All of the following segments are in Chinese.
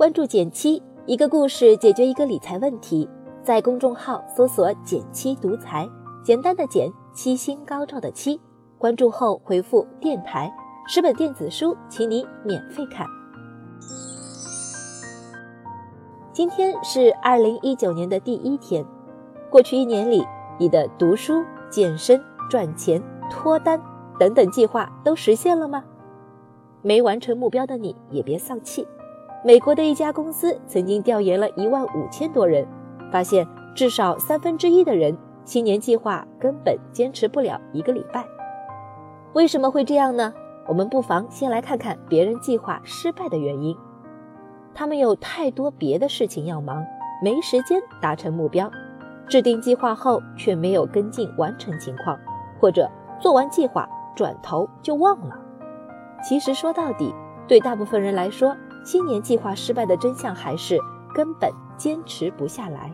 关注减七，一个故事解决一个理财问题。在公众号搜索“减七独裁，简单的减，七星高照的七。关注后回复“电台”，十本电子书，请你免费看。今天是二零一九年的第一天，过去一年里，你的读书、健身、赚钱、脱单等等计划都实现了吗？没完成目标的你也别丧气。美国的一家公司曾经调研了一万五千多人，发现至少三分之一的人新年计划根本坚持不了一个礼拜。为什么会这样呢？我们不妨先来看看别人计划失败的原因。他们有太多别的事情要忙，没时间达成目标；制定计划后却没有跟进完成情况，或者做完计划转头就忘了。其实说到底，对大部分人来说，新年计划失败的真相还是根本坚持不下来。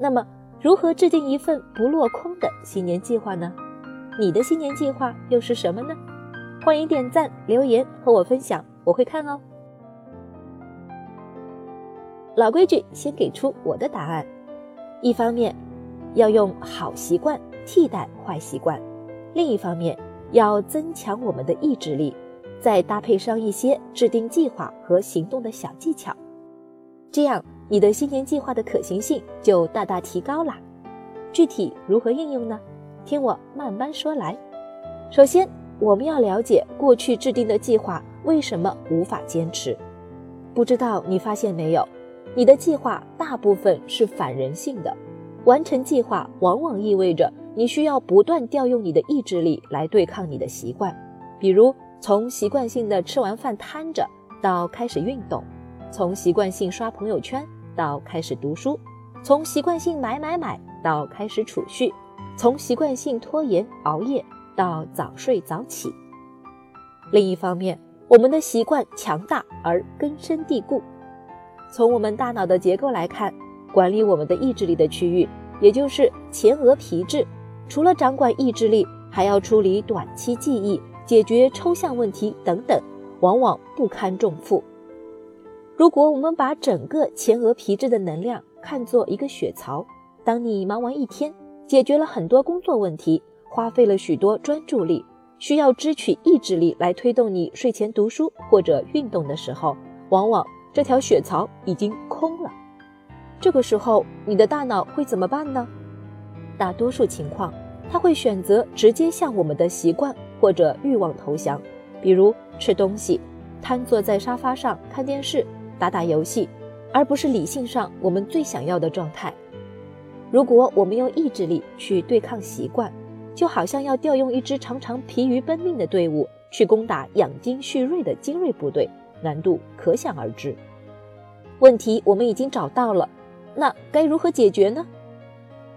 那么，如何制定一份不落空的新年计划呢？你的新年计划又是什么呢？欢迎点赞留言和我分享，我会看哦。老规矩，先给出我的答案。一方面，要用好习惯替代坏习惯；另一方面，要增强我们的意志力。再搭配上一些制定计划和行动的小技巧，这样你的新年计划的可行性就大大提高了。具体如何应用呢？听我慢慢说来。首先，我们要了解过去制定的计划为什么无法坚持。不知道你发现没有，你的计划大部分是反人性的。完成计划往往意味着你需要不断调用你的意志力来对抗你的习惯，比如。从习惯性的吃完饭瘫着，到开始运动；从习惯性刷朋友圈，到开始读书；从习惯性买买买，到开始储蓄；从习惯性拖延熬夜，到早睡早起。另一方面，我们的习惯强大而根深蒂固。从我们大脑的结构来看，管理我们的意志力的区域，也就是前额皮质，除了掌管意志力，还要处理短期记忆。解决抽象问题等等，往往不堪重负。如果我们把整个前额皮质的能量看作一个血槽，当你忙完一天，解决了很多工作问题，花费了许多专注力，需要支取意志力来推动你睡前读书或者运动的时候，往往这条血槽已经空了。这个时候，你的大脑会怎么办呢？大多数情况，它会选择直接向我们的习惯。或者欲望投降，比如吃东西、瘫坐在沙发上看电视、打打游戏，而不是理性上我们最想要的状态。如果我们用意志力去对抗习惯，就好像要调用一支常常疲于奔命的队伍去攻打养精蓄锐的精锐部队，难度可想而知。问题我们已经找到了，那该如何解决呢？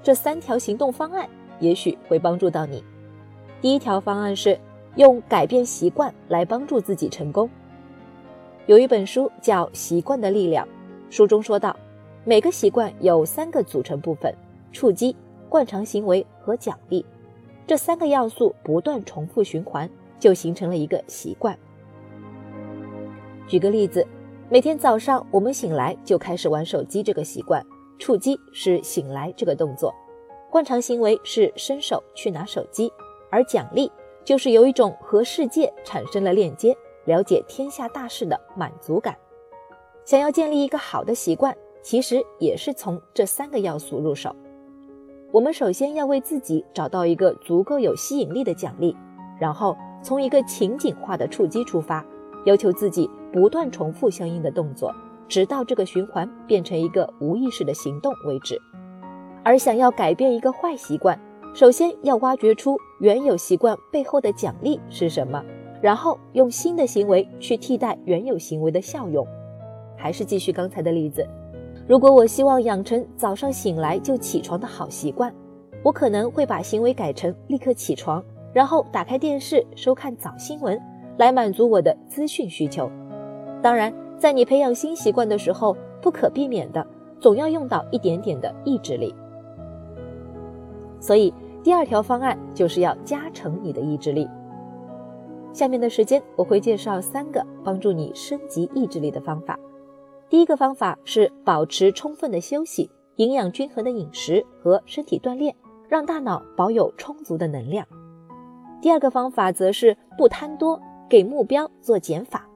这三条行动方案也许会帮助到你。第一条方案是用改变习惯来帮助自己成功。有一本书叫《习惯的力量》，书中说到，每个习惯有三个组成部分：触击、惯常行为和奖励。这三个要素不断重复循环，就形成了一个习惯。举个例子，每天早上我们醒来就开始玩手机，这个习惯，触击是醒来这个动作，惯常行为是伸手去拿手机。而奖励就是有一种和世界产生了链接、了解天下大事的满足感。想要建立一个好的习惯，其实也是从这三个要素入手。我们首先要为自己找到一个足够有吸引力的奖励，然后从一个情景化的触击出发，要求自己不断重复相应的动作，直到这个循环变成一个无意识的行动为止。而想要改变一个坏习惯，首先要挖掘出原有习惯背后的奖励是什么，然后用新的行为去替代原有行为的效用。还是继续刚才的例子，如果我希望养成早上醒来就起床的好习惯，我可能会把行为改成立刻起床，然后打开电视收看早新闻，来满足我的资讯需求。当然，在你培养新习惯的时候，不可避免的总要用到一点点的意志力。所以，第二条方案就是要加成你的意志力。下面的时间，我会介绍三个帮助你升级意志力的方法。第一个方法是保持充分的休息、营养均衡的饮食和身体锻炼，让大脑保有充足的能量。第二个方法则是不贪多，给目标做减法。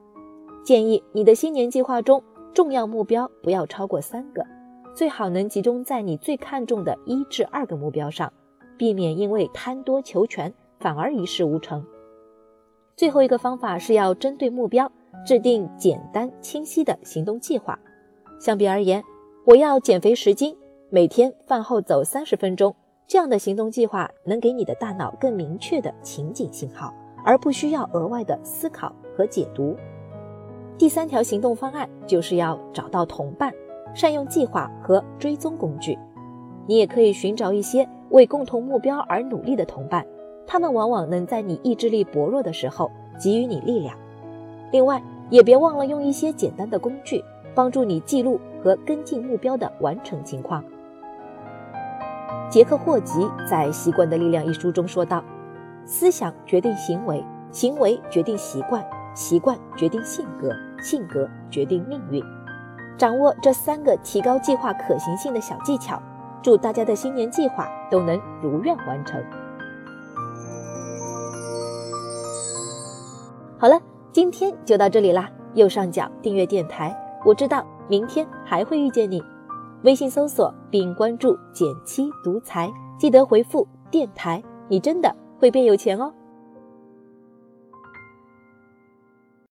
建议你的新年计划中，重要目标不要超过三个，最好能集中在你最看重的一至二个目标上，避免因为贪多求全反而一事无成。最后一个方法是要针对目标制定简单清晰的行动计划。相比而言，我要减肥十斤，每天饭后走三十分钟，这样的行动计划能给你的大脑更明确的情景信号，而不需要额外的思考和解读。第三条行动方案就是要找到同伴，善用计划和追踪工具。你也可以寻找一些为共同目标而努力的同伴，他们往往能在你意志力薄弱的时候给予你力量。另外，也别忘了用一些简单的工具，帮助你记录和跟进目标的完成情况。杰克霍吉在《习惯的力量》一书中说道：“思想决定行为，行为决定习惯。”习惯决定性格，性格决定命运。掌握这三个提高计划可行性的小技巧，祝大家的新年计划都能如愿完成。好了，今天就到这里啦。右上角订阅电台，我知道明天还会遇见你。微信搜索并关注“减七独裁，记得回复“电台”，你真的会变有钱哦。